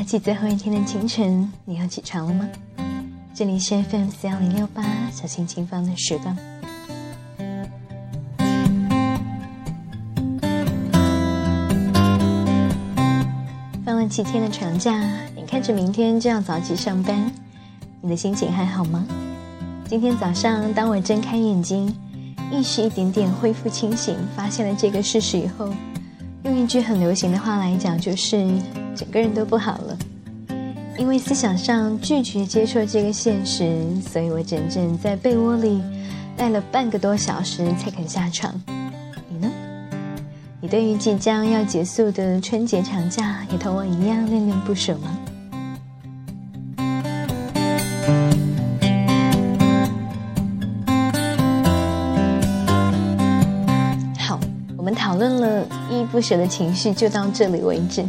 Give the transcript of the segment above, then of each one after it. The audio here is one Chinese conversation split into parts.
假期最后一天的清晨，你要起床了吗？这里是 FM 四幺零六八小心情放的时光。放了七天的长假，眼看着明天就要早起上班，你的心情还好吗？今天早上，当我睁开眼睛，意识一点点恢复清醒，发现了这个事实以后，用一句很流行的话来讲，就是整个人都不好了。因为思想上拒绝接受这个现实，所以我整整在被窝里待了半个多小时才肯下床。你呢？你对于即将要结束的春节长假，也同我一样恋恋不舍吗？好，我们讨论了依依不舍的情绪，就到这里为止。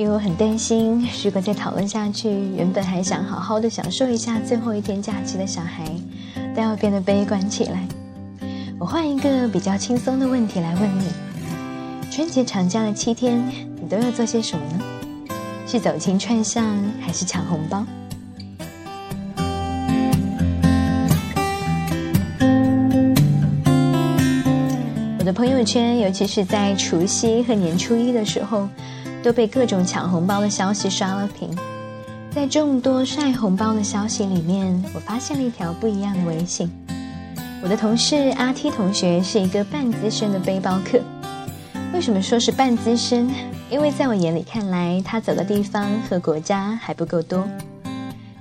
因为我很担心，如果再讨论下去，原本还想好好的享受一下最后一天假期的小孩，都要变得悲观起来。我换一个比较轻松的问题来问你：春节长假的七天，你都要做些什么呢？是走亲串巷，还是抢红包？我的朋友圈，尤其是在除夕和年初一的时候。都被各种抢红包的消息刷了屏，在众多晒红包的消息里面，我发现了一条不一样的微信。我的同事阿 T 同学是一个半资深的背包客。为什么说是半资深？因为在我眼里看来，他走的地方和国家还不够多。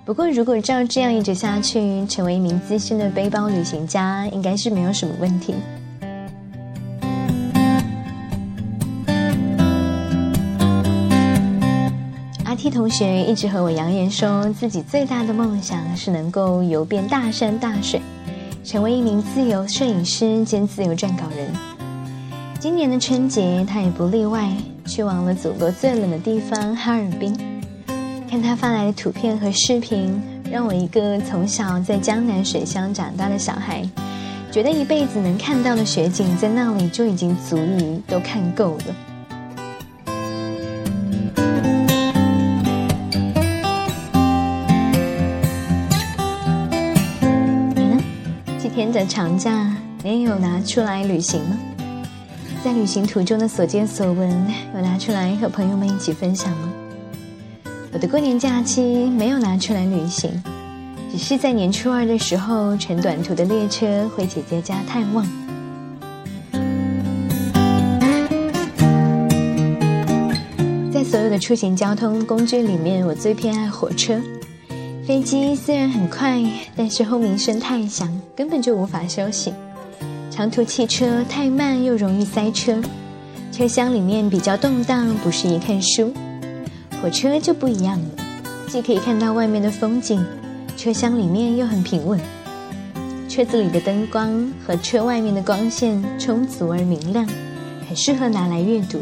不过，如果照这样一直下去，成为一名资深的背包旅行家，应该是没有什么问题。T 同学一直和我扬言说自己最大的梦想是能够游遍大山大水，成为一名自由摄影师兼自由撰稿人。今年的春节他也不例外，去往了祖国最冷的地方哈尔滨。看他发来的图片和视频，让我一个从小在江南水乡长大的小孩，觉得一辈子能看到的雪景在那里就已经足以都看够了。天的长假，你有拿出来旅行吗？在旅行途中的所见所闻，有拿出来和朋友们一起分享吗？我的过年假期没有拿出来旅行，只是在年初二的时候乘短途的列车回姐姐家探望。在所有的出行交通工具里面，我最偏爱火车。飞机虽然很快，但是轰鸣声太响，根本就无法休息。长途汽车太慢又容易塞车，车厢里面比较动荡，不适宜看书。火车就不一样了，既可以看到外面的风景，车厢里面又很平稳。车子里的灯光和车外面的光线充足而明亮，很适合拿来阅读。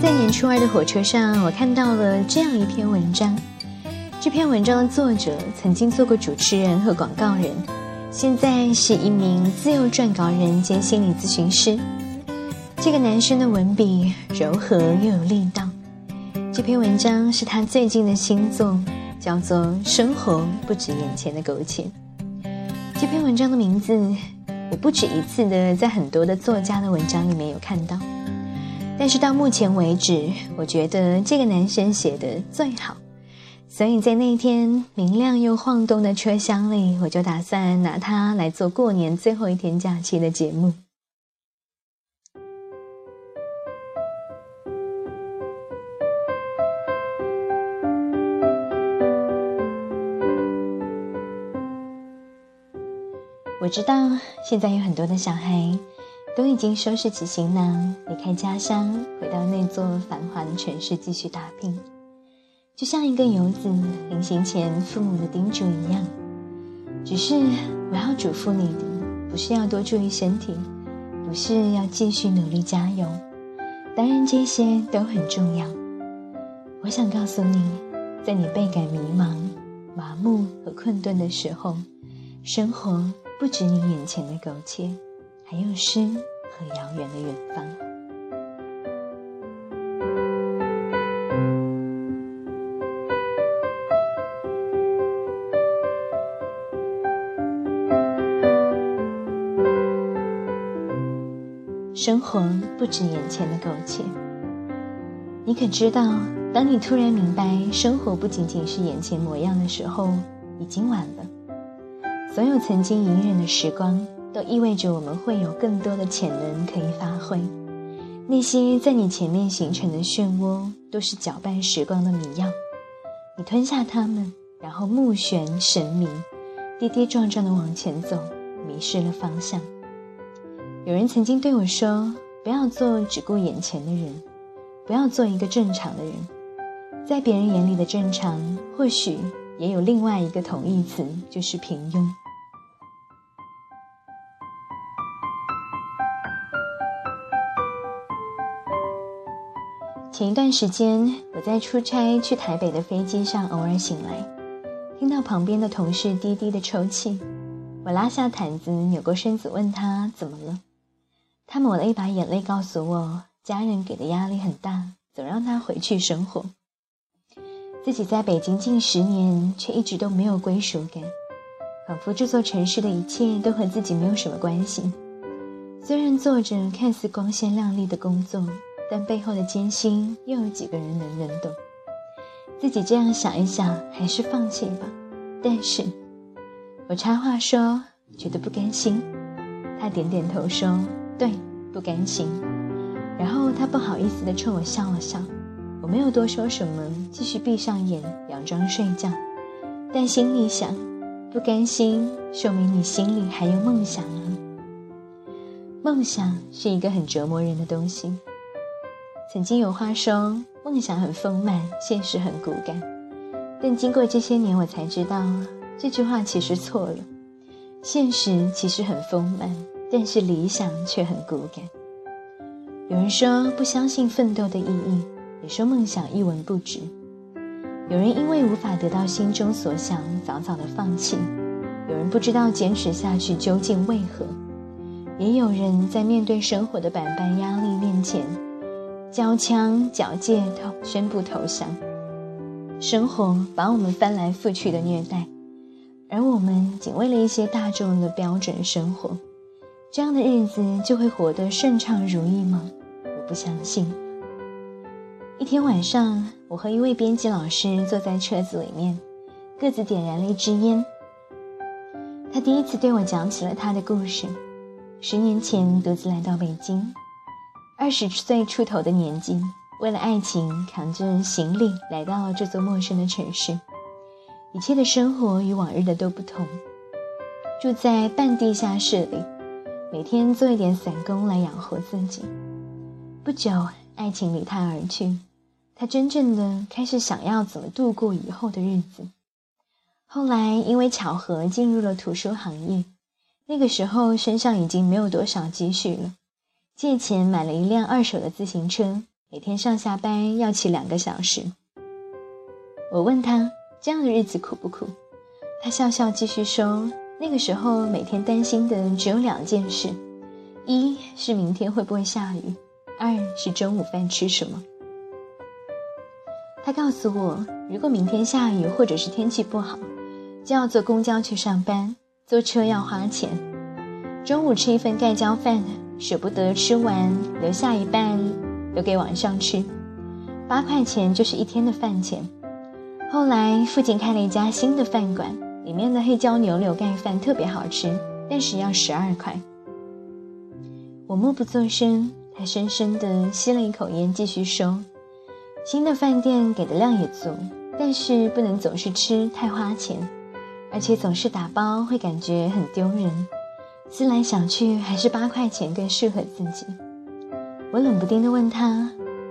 在年初二的火车上，我看到了这样一篇文章。这篇文章的作者曾经做过主持人和广告人，现在是一名自由撰稿人兼心理咨询师。这个男生的文笔柔和又有力道。这篇文章是他最近的新作，叫做《生活不止眼前的苟且》。这篇文章的名字，我不止一次的在很多的作家的文章里面有看到。但是到目前为止，我觉得这个男生写的最好，所以在那一天明亮又晃动的车厢里，我就打算拿它来做过年最后一天假期的节目。我知道现在有很多的小孩。都已经收拾起行囊，离开家乡，回到那座繁华的城市继续打拼，就像一个游子临行前父母的叮嘱一样。只是我要嘱咐你的，不是要多注意身体，不是要继续努力加油，当然这些都很重要。我想告诉你，在你倍感迷茫、麻木和困顿的时候，生活不止你眼前的苟且。还有诗和遥远的远方。生活不止眼前的苟且你可知道当你突然明白生活不仅仅是眼前模样的时候已经晚了。所有曾经隐忍的时光都意味着我们会有更多的潜能可以发挥。那些在你前面形成的漩涡，都是搅拌时光的迷药。你吞下它们，然后目眩神迷，跌跌撞撞地往前走，迷失了方向。有人曾经对我说：“不要做只顾眼前的人，不要做一个正常的人。”在别人眼里的正常，或许也有另外一个同义词，就是平庸。前一段时间，我在出差去台北的飞机上，偶尔醒来，听到旁边的同事低低的抽泣。我拉下毯子，扭过身子问他怎么了。他抹了一把眼泪，告诉我家人给的压力很大，总让他回去生活。自己在北京近十年，却一直都没有归属感，仿佛这座城市的一切都和自己没有什么关系。虽然做着看似光鲜亮丽的工作。但背后的艰辛，又有几个人能能懂？自己这样想一想，还是放弃吧。但是，我插话说，觉得不甘心。他点点头说：“对，不甘心。”然后他不好意思地冲我笑了笑。我没有多说什么，继续闭上眼，佯装睡觉。但心里想，不甘心，说明你心里还有梦想啊。梦想是一个很折磨人的东西。曾经有话说，梦想很丰满，现实很骨感。但经过这些年，我才知道这句话其实错了。现实其实很丰满，但是理想却很骨感。有人说不相信奋斗的意义，也说梦想一文不值。有人因为无法得到心中所想，早早的放弃；有人不知道坚持下去究竟为何；也有人在面对生活的百般压力面前。交枪缴械投宣布投降，生活把我们翻来覆去的虐待，而我们仅为了一些大众的标准生活，这样的日子就会活得顺畅如意吗？我不相信。一天晚上，我和一位编辑老师坐在车子里面，各自点燃了一支烟。他第一次对我讲起了他的故事，十年前独自来到北京。二十岁出头的年纪，为了爱情扛着行李来到了这座陌生的城市，一切的生活与往日的都不同。住在半地下室里，每天做一点散工来养活自己。不久，爱情离他而去，他真正的开始想要怎么度过以后的日子。后来因为巧合进入了图书行业，那个时候身上已经没有多少积蓄了。借钱买了一辆二手的自行车，每天上下班要骑两个小时。我问他这样的日子苦不苦？他笑笑继续说：“那个时候每天担心的只有两件事，一是明天会不会下雨，二是中午饭吃什么。”他告诉我，如果明天下雨或者是天气不好，就要坐公交去上班，坐车要花钱。中午吃一份盖浇饭。舍不得吃完，留下一半留给晚上吃，八块钱就是一天的饭钱。后来附近开了一家新的饭馆，里面的黑椒牛柳盖饭特别好吃，但是要十二块。我默不作声，他深深地吸了一口烟，继续说：“新的饭店给的量也足，但是不能总是吃，太花钱，而且总是打包会感觉很丢人。”思来想去，还是八块钱更适合自己。我冷不丁地问他：“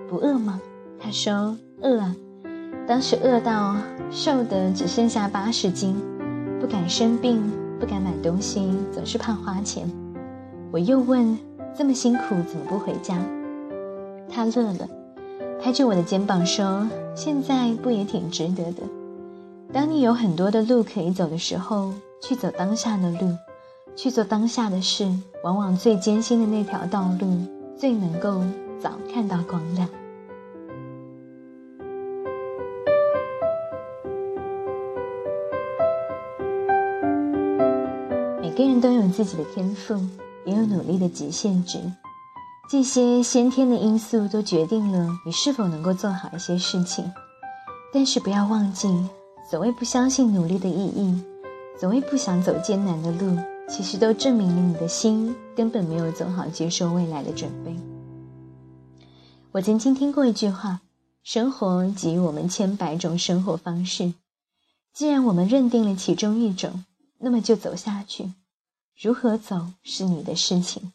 不饿吗？”他说：“饿啊，当时饿到瘦的只剩下八十斤，不敢生病，不敢买东西，总是怕花钱。”我又问：“这么辛苦，怎么不回家？”他乐了，拍着我的肩膀说：“现在不也挺值得的？当你有很多的路可以走的时候，去走当下的路。”去做当下的事，往往最艰辛的那条道路，最能够早看到光亮。每个人都有自己的天赋，也有努力的极限值。这些先天的因素都决定了你是否能够做好一些事情。但是不要忘记，所谓不相信努力的意义，所谓不想走艰难的路，其实都证明了你的心根本没有做好接受未来的准备。我曾经听过一句话：生活给予我们千百种生活方式，既然我们认定了其中一种，那么就走下去。如何走是你的事情，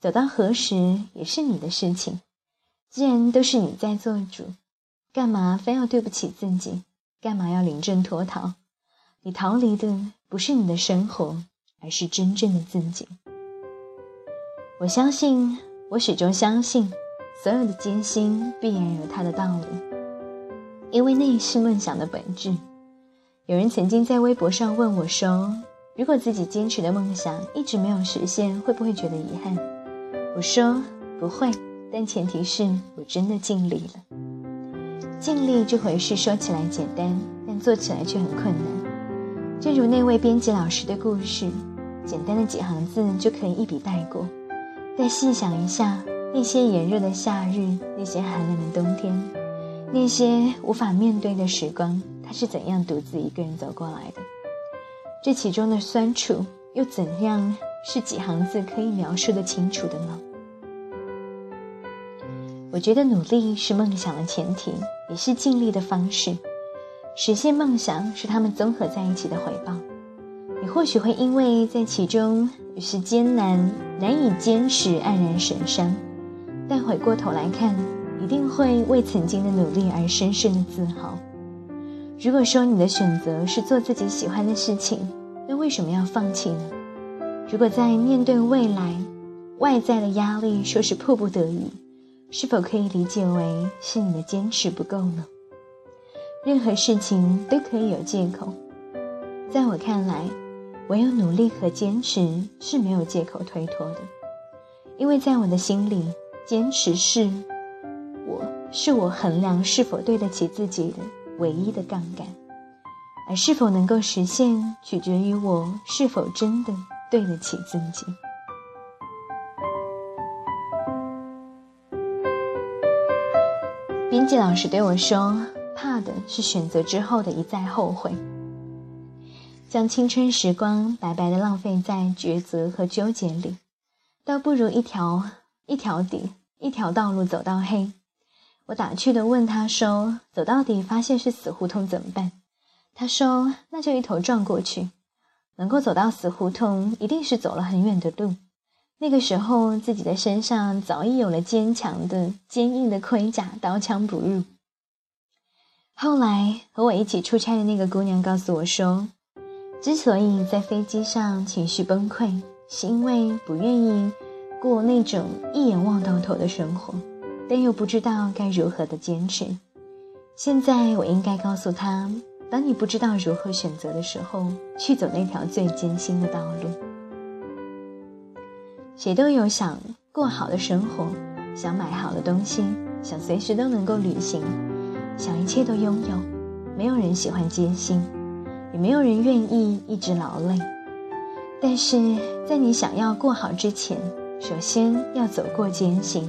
走到何时也是你的事情。既然都是你在做主。干嘛非要对不起自己？干嘛要临阵脱逃？你逃离的不是你的生活，而是真正的自己。我相信，我始终相信，所有的艰辛必然有它的道理，因为那是梦想的本质。有人曾经在微博上问我说：“如果自己坚持的梦想一直没有实现，会不会觉得遗憾？”我说：“不会，但前提是我真的尽力了。”尽力这回事说起来简单，但做起来却很困难。正如那位编辑老师的故事，简单的几行字就可以一笔带过。再细想一下，那些炎热的夏日，那些寒冷的冬天，那些无法面对的时光，他是怎样独自一个人走过来的？这其中的酸楚，又怎样是几行字可以描述的清楚的呢？我觉得努力是梦想的前提，也是尽力的方式。实现梦想是他们综合在一起的回报。或许会因为在其中有些艰难、难以坚持黯然神伤，但回过头来看，一定会为曾经的努力而深深的自豪。如果说你的选择是做自己喜欢的事情，那为什么要放弃呢？如果在面对未来，外在的压力说是迫不得已。是否可以理解为是你的坚持不够呢？任何事情都可以有借口，在我看来，唯有努力和坚持是没有借口推脱的，因为在我的心里，坚持是我是我衡量是否对得起自己的唯一的杠杆，而是否能够实现，取决于我是否真的对得起自己。编辑老师对我说：“怕的是选择之后的一再后悔，将青春时光白白的浪费在抉择和纠结里，倒不如一条一条底一条道路走到黑。”我打趣的问他说：“走到底发现是死胡同怎么办？”他说：“那就一头撞过去。能够走到死胡同，一定是走了很远的路。”那个时候，自己的身上早已有了坚强的、坚硬的盔甲，刀枪不入。后来和我一起出差的那个姑娘告诉我说，之所以在飞机上情绪崩溃，是因为不愿意过那种一眼望到头的生活，但又不知道该如何的坚持。现在我应该告诉他，当你不知道如何选择的时候，去走那条最艰辛的道路。谁都有想过好的生活，想买好的东西，想随时都能够旅行，想一切都拥有。没有人喜欢艰辛，也没有人愿意一直劳累。但是在你想要过好之前，首先要走过艰辛。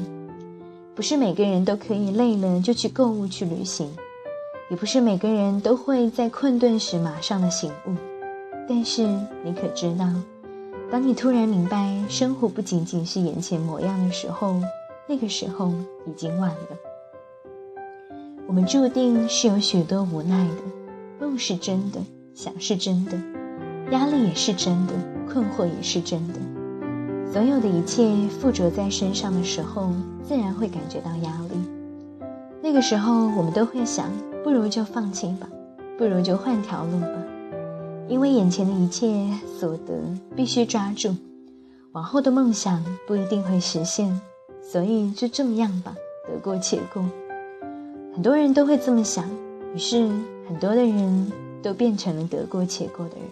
不是每个人都可以累了就去购物去旅行，也不是每个人都会在困顿时马上的醒悟。但是你可知道？当你突然明白生活不仅仅是眼前模样的时候，那个时候已经晚了。我们注定是有许多无奈的，梦是真的，想是真的，压力也是真的，困惑也是真的。所有的一切附着在身上的时候，自然会感觉到压力。那个时候，我们都会想，不如就放弃吧，不如就换条路吧。因为眼前的一切所得必须抓住，往后的梦想不一定会实现，所以就这么样吧，得过且过。很多人都会这么想，于是很多的人都变成了得过且过的人。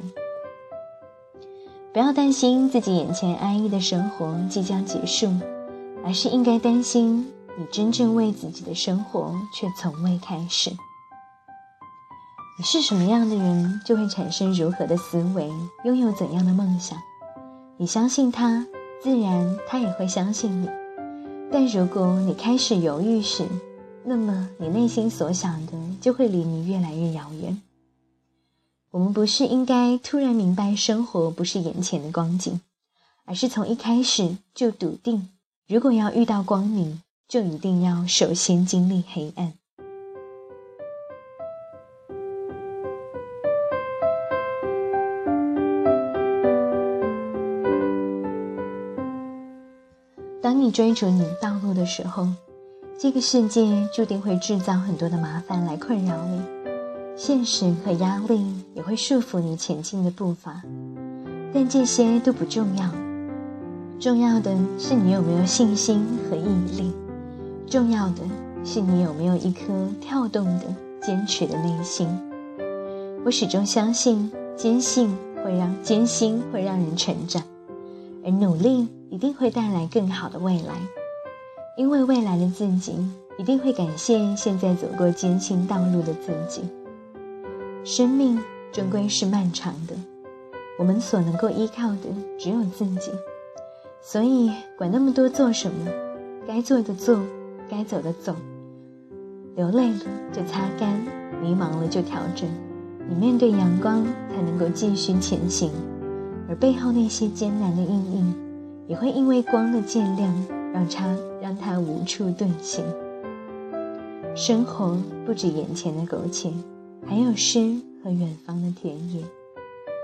不要担心自己眼前安逸的生活即将结束，而是应该担心你真正为自己的生活却从未开始。你是什么样的人，就会产生如何的思维，拥有怎样的梦想。你相信他，自然他也会相信你。但如果你开始犹豫时，那么你内心所想的就会离你越来越遥远。我们不是应该突然明白生活不是眼前的光景，而是从一开始就笃定，如果要遇到光明，就一定要首先经历黑暗。当你追逐你道路的时候，这个世界注定会制造很多的麻烦来困扰你，现实和压力也会束缚你前进的步伐。但这些都不重要，重要的是你有没有信心和毅力，重要的是你有没有一颗跳动的、坚持的内心。我始终相信，坚信会让艰辛会让人成长，而努力。一定会带来更好的未来，因为未来的自己一定会感谢现在走过艰辛道路的自己。生命终归是漫长的，我们所能够依靠的只有自己，所以管那么多做什么，该做的做，该走的走。流泪了就擦干，迷茫了就调整，你面对阳光才能够继续前行，而背后那些艰难的阴影。也会因为光的渐亮，让它让它无处遁形。生活不止眼前的苟且，还有诗和远方的田野。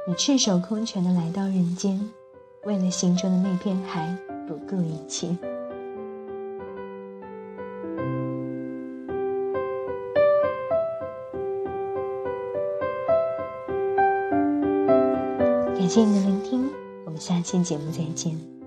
你赤手空拳的来到人间，为了心中的那片海，不顾一切。感谢你的聆听，我们下期节目再见。